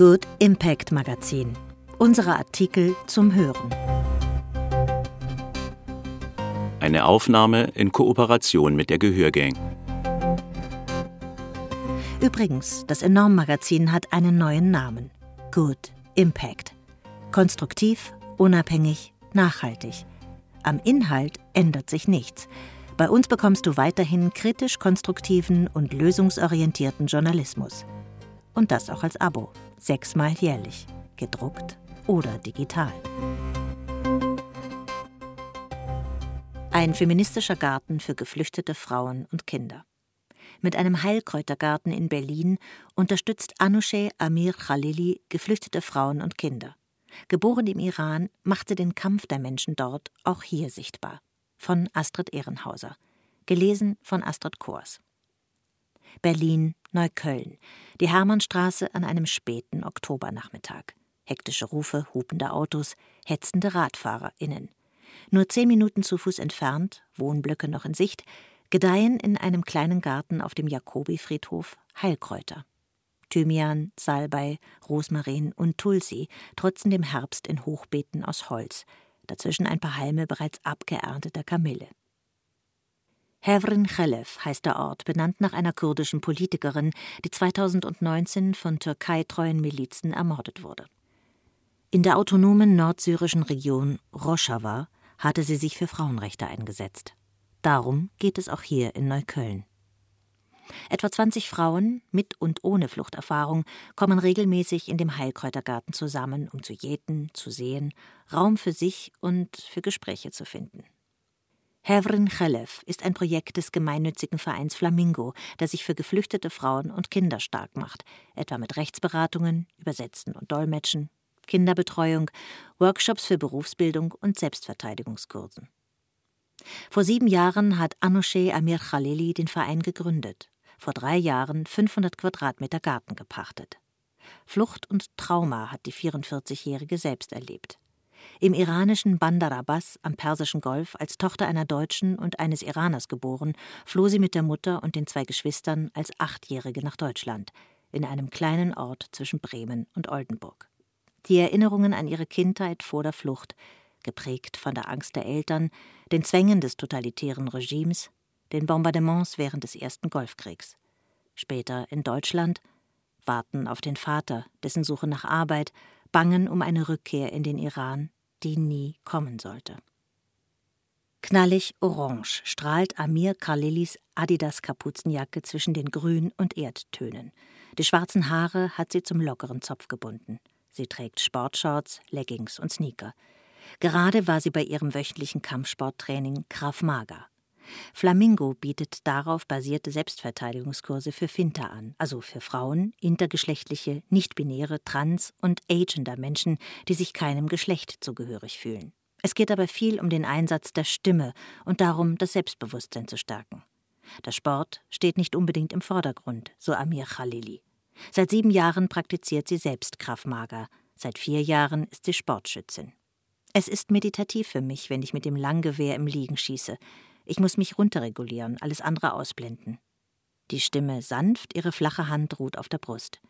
Good Impact Magazin. Unsere Artikel zum Hören. Eine Aufnahme in Kooperation mit der Gehörgang. Übrigens, das Enorm-Magazin hat einen neuen Namen. Good Impact. Konstruktiv, unabhängig, nachhaltig. Am Inhalt ändert sich nichts. Bei uns bekommst du weiterhin kritisch-konstruktiven und lösungsorientierten Journalismus. Und das auch als Abo, sechsmal jährlich, gedruckt oder digital. Ein feministischer Garten für geflüchtete Frauen und Kinder. Mit einem Heilkräutergarten in Berlin unterstützt Anousheh Amir Khalili geflüchtete Frauen und Kinder. Geboren im Iran, machte den Kampf der Menschen dort auch hier sichtbar von Astrid Ehrenhauser. Gelesen von Astrid Kors. Berlin, Neukölln. Die Hermannstraße an einem späten Oktobernachmittag. Hektische Rufe hupender Autos, hetzende RadfahrerInnen. Nur zehn Minuten zu Fuß entfernt, Wohnblöcke noch in Sicht, gedeihen in einem kleinen Garten auf dem Jakobifriedhof Heilkräuter. Thymian, Salbei, Rosmarin und Tulsi trotzen dem Herbst in Hochbeeten aus Holz, dazwischen ein paar Halme bereits abgeernteter Kamille. Hevrin Chelef heißt der Ort, benannt nach einer kurdischen Politikerin, die 2019 von türkeitreuen Milizen ermordet wurde. In der autonomen nordsyrischen Region Rojava hatte sie sich für Frauenrechte eingesetzt. Darum geht es auch hier in Neukölln. Etwa 20 Frauen mit und ohne Fluchterfahrung kommen regelmäßig in dem Heilkräutergarten zusammen, um zu jäten, zu sehen, Raum für sich und für Gespräche zu finden. Hevrin Chelef ist ein Projekt des gemeinnützigen Vereins Flamingo, der sich für geflüchtete Frauen und Kinder stark macht, etwa mit Rechtsberatungen, Übersetzen und Dolmetschen, Kinderbetreuung, Workshops für Berufsbildung und Selbstverteidigungskursen. Vor sieben Jahren hat Anousheh Amir Khalili den Verein gegründet vor drei Jahren 500 Quadratmeter Garten gepachtet. Flucht und Trauma hat die 44-Jährige selbst erlebt. Im iranischen Bandar Abbas am Persischen Golf als Tochter einer Deutschen und eines Iraners geboren, floh sie mit der Mutter und den zwei Geschwistern als Achtjährige nach Deutschland, in einem kleinen Ort zwischen Bremen und Oldenburg. Die Erinnerungen an ihre Kindheit vor der Flucht, geprägt von der Angst der Eltern, den Zwängen des totalitären Regimes, den Bombardements während des Ersten Golfkriegs. Später in Deutschland warten auf den Vater, dessen Suche nach Arbeit, bangen um eine Rückkehr in den Iran, die nie kommen sollte. Knallig orange strahlt Amir Kalilis Adidas-Kapuzenjacke zwischen den Grün- und Erdtönen. Die schwarzen Haare hat sie zum lockeren Zopf gebunden. Sie trägt Sportshorts, Leggings und Sneaker. Gerade war sie bei ihrem wöchentlichen Kampfsporttraining Krav Maga. Flamingo bietet darauf basierte Selbstverteidigungskurse für Finta an, also für Frauen, intergeschlechtliche, nichtbinäre, trans- und agender Menschen, die sich keinem Geschlecht zugehörig fühlen. Es geht aber viel um den Einsatz der Stimme und darum, das Selbstbewusstsein zu stärken. Der Sport steht nicht unbedingt im Vordergrund, so Amir Khalili. Seit sieben Jahren praktiziert sie selbst Krav Maga. Seit vier Jahren ist sie Sportschützin. Es ist meditativ für mich, wenn ich mit dem Langgewehr im Liegen schieße. Ich muss mich runterregulieren, alles andere ausblenden. Die Stimme sanft, ihre flache Hand ruht auf der Brust.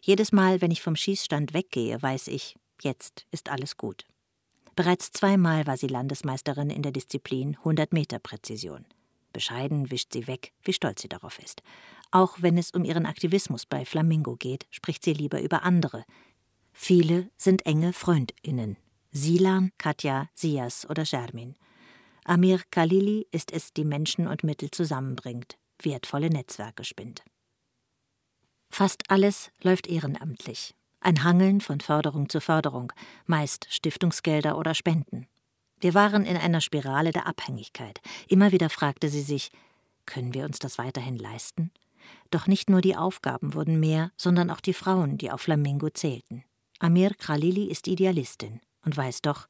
Jedes Mal, wenn ich vom Schießstand weggehe, weiß ich, jetzt ist alles gut. Bereits zweimal war sie Landesmeisterin in der Disziplin 100 Meter Präzision. Bescheiden wischt sie weg, wie stolz sie darauf ist. Auch wenn es um ihren Aktivismus bei Flamingo geht, spricht sie lieber über andere. Viele sind enge Freundinnen. Silan, Katja, Sias oder Shermin. Amir Khalili ist es, die Menschen und Mittel zusammenbringt, wertvolle Netzwerke spinnt. Fast alles läuft ehrenamtlich. Ein Hangeln von Förderung zu Förderung, meist Stiftungsgelder oder Spenden. Wir waren in einer Spirale der Abhängigkeit. Immer wieder fragte sie sich, können wir uns das weiterhin leisten? Doch nicht nur die Aufgaben wurden mehr, sondern auch die Frauen, die auf Flamingo zählten. Amir Khalili ist Idealistin und weiß doch,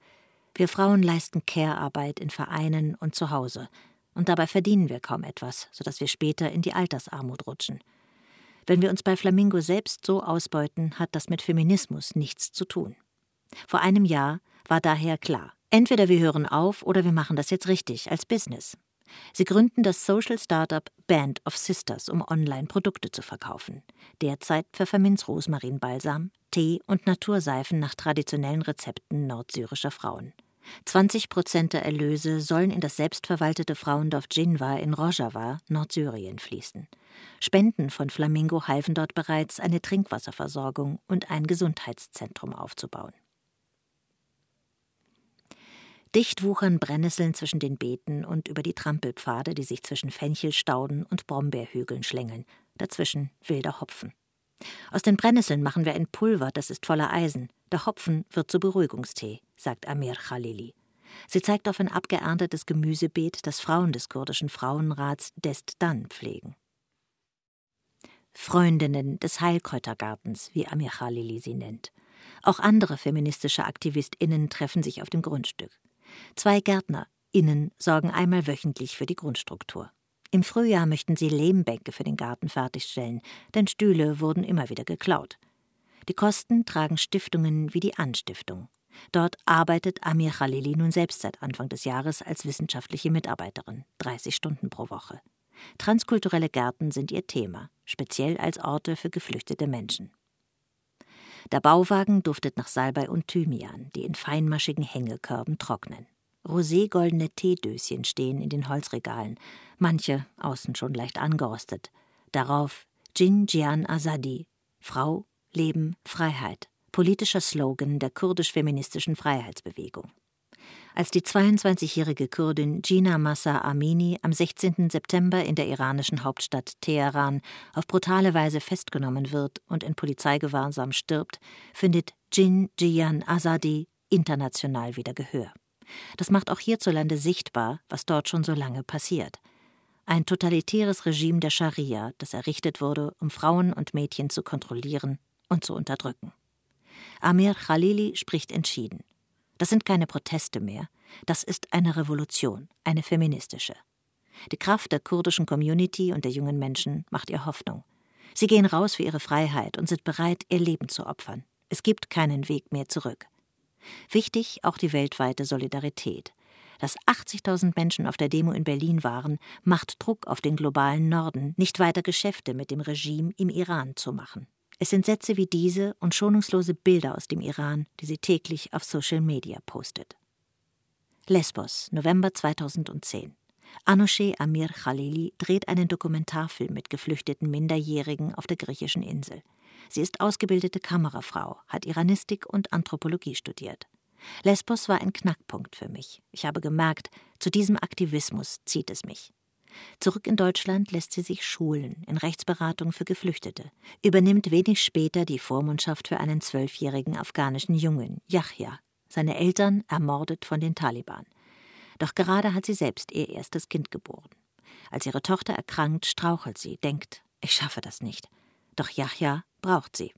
wir Frauen leisten Care-Arbeit in Vereinen und zu Hause, und dabei verdienen wir kaum etwas, sodass wir später in die Altersarmut rutschen. Wenn wir uns bei Flamingo selbst so ausbeuten, hat das mit Feminismus nichts zu tun. Vor einem Jahr war daher klar, entweder wir hören auf oder wir machen das jetzt richtig als Business. Sie gründen das Social Startup Band of Sisters, um online Produkte zu verkaufen. Derzeit Pfefferminz, Rosmarinbalsam, Tee und Naturseifen nach traditionellen Rezepten nordsyrischer Frauen. 20 Prozent der Erlöse sollen in das selbstverwaltete Frauendorf Djinwa in Rojava, Nordsyrien, fließen. Spenden von Flamingo halfen dort bereits, eine Trinkwasserversorgung und ein Gesundheitszentrum aufzubauen. Dicht wuchern Brennnesseln zwischen den Beeten und über die Trampelpfade, die sich zwischen Fenchelstauden und Brombeerhügeln schlängeln, dazwischen wilder Hopfen. Aus den Brennnesseln machen wir ein Pulver, das ist voller Eisen. Der Hopfen wird zu Beruhigungstee, sagt Amir Khalili. Sie zeigt auf ein abgeerntetes Gemüsebeet, das Frauen des kurdischen Frauenrats Destan pflegen. Freundinnen des Heilkräutergartens, wie Amir Khalili sie nennt. Auch andere feministische AktivistInnen treffen sich auf dem Grundstück. Zwei GärtnerInnen sorgen einmal wöchentlich für die Grundstruktur. Im Frühjahr möchten sie Lehmbänke für den Garten fertigstellen, denn Stühle wurden immer wieder geklaut. Die Kosten tragen Stiftungen wie die Anstiftung. Dort arbeitet Amir Khalili nun selbst seit Anfang des Jahres als wissenschaftliche Mitarbeiterin, 30 Stunden pro Woche. Transkulturelle Gärten sind ihr Thema, speziell als Orte für geflüchtete Menschen. Der Bauwagen duftet nach Salbei und Thymian, die in feinmaschigen Hängekörben trocknen. Roségoldene Teedöschen stehen in den Holzregalen, manche außen schon leicht angerostet. Darauf Jin Jian Azadi, Frau, Leben, Freiheit, politischer Slogan der kurdisch-feministischen Freiheitsbewegung. Als die 22-jährige Kurdin Gina Massa Amini am 16. September in der iranischen Hauptstadt Teheran auf brutale Weise festgenommen wird und in Polizeigewahrsam stirbt, findet Jin Jian Azadi international wieder Gehör. Das macht auch hierzulande sichtbar, was dort schon so lange passiert. Ein totalitäres Regime der Scharia, das errichtet wurde, um Frauen und Mädchen zu kontrollieren und zu unterdrücken. Amir Khalili spricht entschieden. Das sind keine Proteste mehr, das ist eine Revolution, eine feministische. Die Kraft der kurdischen Community und der jungen Menschen macht ihr Hoffnung. Sie gehen raus für ihre Freiheit und sind bereit, ihr Leben zu opfern. Es gibt keinen Weg mehr zurück. Wichtig auch die weltweite Solidarität. Dass 80.000 Menschen auf der Demo in Berlin waren, macht Druck auf den globalen Norden, nicht weiter Geschäfte mit dem Regime im Iran zu machen. Es sind Sätze wie diese und schonungslose Bilder aus dem Iran, die sie täglich auf Social Media postet. Lesbos, November 2010. Anousheh Amir Khalili dreht einen Dokumentarfilm mit geflüchteten Minderjährigen auf der griechischen Insel. Sie ist ausgebildete Kamerafrau, hat Iranistik und Anthropologie studiert. Lesbos war ein Knackpunkt für mich. Ich habe gemerkt, zu diesem Aktivismus zieht es mich. Zurück in Deutschland lässt sie sich schulen in Rechtsberatung für Geflüchtete, übernimmt wenig später die Vormundschaft für einen zwölfjährigen afghanischen Jungen, Yahya, seine Eltern ermordet von den Taliban. Doch gerade hat sie selbst ihr erstes Kind geboren. Als ihre Tochter erkrankt, strauchelt sie, denkt, ich schaffe das nicht. Doch Yahya braucht sie.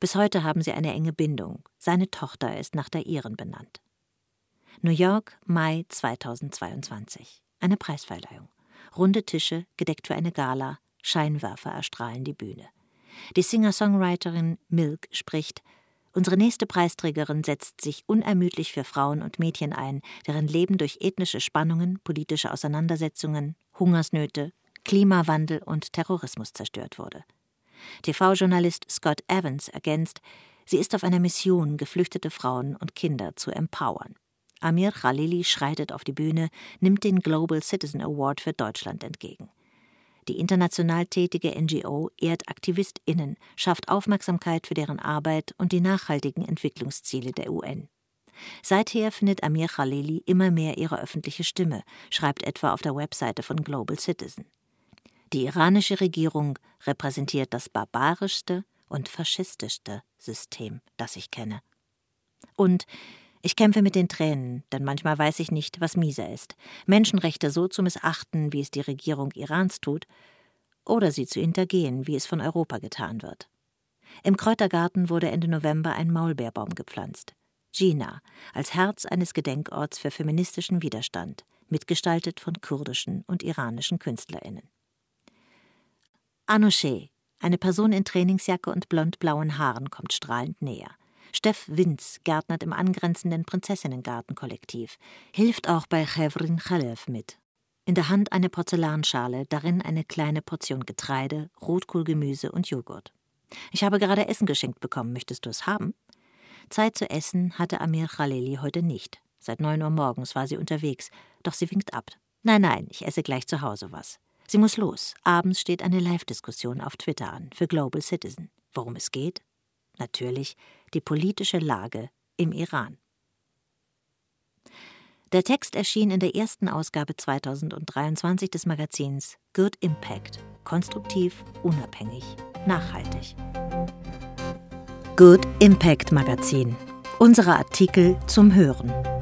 Bis heute haben sie eine enge Bindung. Seine Tochter ist nach der ihren benannt. New York, Mai 2022. Eine Preisverleihung. Runde Tische, gedeckt für eine Gala, Scheinwerfer erstrahlen die Bühne. Die Singer-Songwriterin Milk spricht: Unsere nächste Preisträgerin setzt sich unermüdlich für Frauen und Mädchen ein, deren Leben durch ethnische Spannungen, politische Auseinandersetzungen, Hungersnöte, Klimawandel und Terrorismus zerstört wurde. TV-Journalist Scott Evans ergänzt, sie ist auf einer Mission, geflüchtete Frauen und Kinder zu empowern. Amir Khalili schreitet auf die Bühne, nimmt den Global Citizen Award für Deutschland entgegen. Die international tätige NGO ehrt AktivistInnen, schafft Aufmerksamkeit für deren Arbeit und die nachhaltigen Entwicklungsziele der UN. Seither findet Amir Khalili immer mehr ihre öffentliche Stimme, schreibt etwa auf der Webseite von Global Citizen. Die iranische Regierung repräsentiert das barbarischste und faschistischste System, das ich kenne. Und ich kämpfe mit den Tränen, denn manchmal weiß ich nicht, was mieser ist. Menschenrechte so zu missachten, wie es die Regierung Irans tut, oder sie zu hintergehen, wie es von Europa getan wird. Im Kräutergarten wurde Ende November ein Maulbeerbaum gepflanzt. Gina, als Herz eines Gedenkorts für feministischen Widerstand, mitgestaltet von kurdischen und iranischen KünstlerInnen. Anouché, eine Person in Trainingsjacke und blond-blauen Haaren, kommt strahlend näher. Steff Winz gärtnert im angrenzenden Prinzessinnengarten-Kollektiv, hilft auch bei Chevrin Khalef mit. In der Hand eine Porzellanschale, darin eine kleine Portion Getreide, Rotkohlgemüse und Joghurt. Ich habe gerade Essen geschenkt bekommen. Möchtest du es haben? Zeit zu essen hatte Amir Khalili heute nicht. Seit neun Uhr morgens war sie unterwegs, doch sie winkt ab. Nein, nein, ich esse gleich zu Hause was. Sie muss los. Abends steht eine Live-Diskussion auf Twitter an für Global Citizen. Worum es geht? Natürlich die politische Lage im Iran. Der Text erschien in der ersten Ausgabe 2023 des Magazins Good Impact. Konstruktiv, unabhängig, nachhaltig. Good Impact Magazin. Unsere Artikel zum Hören.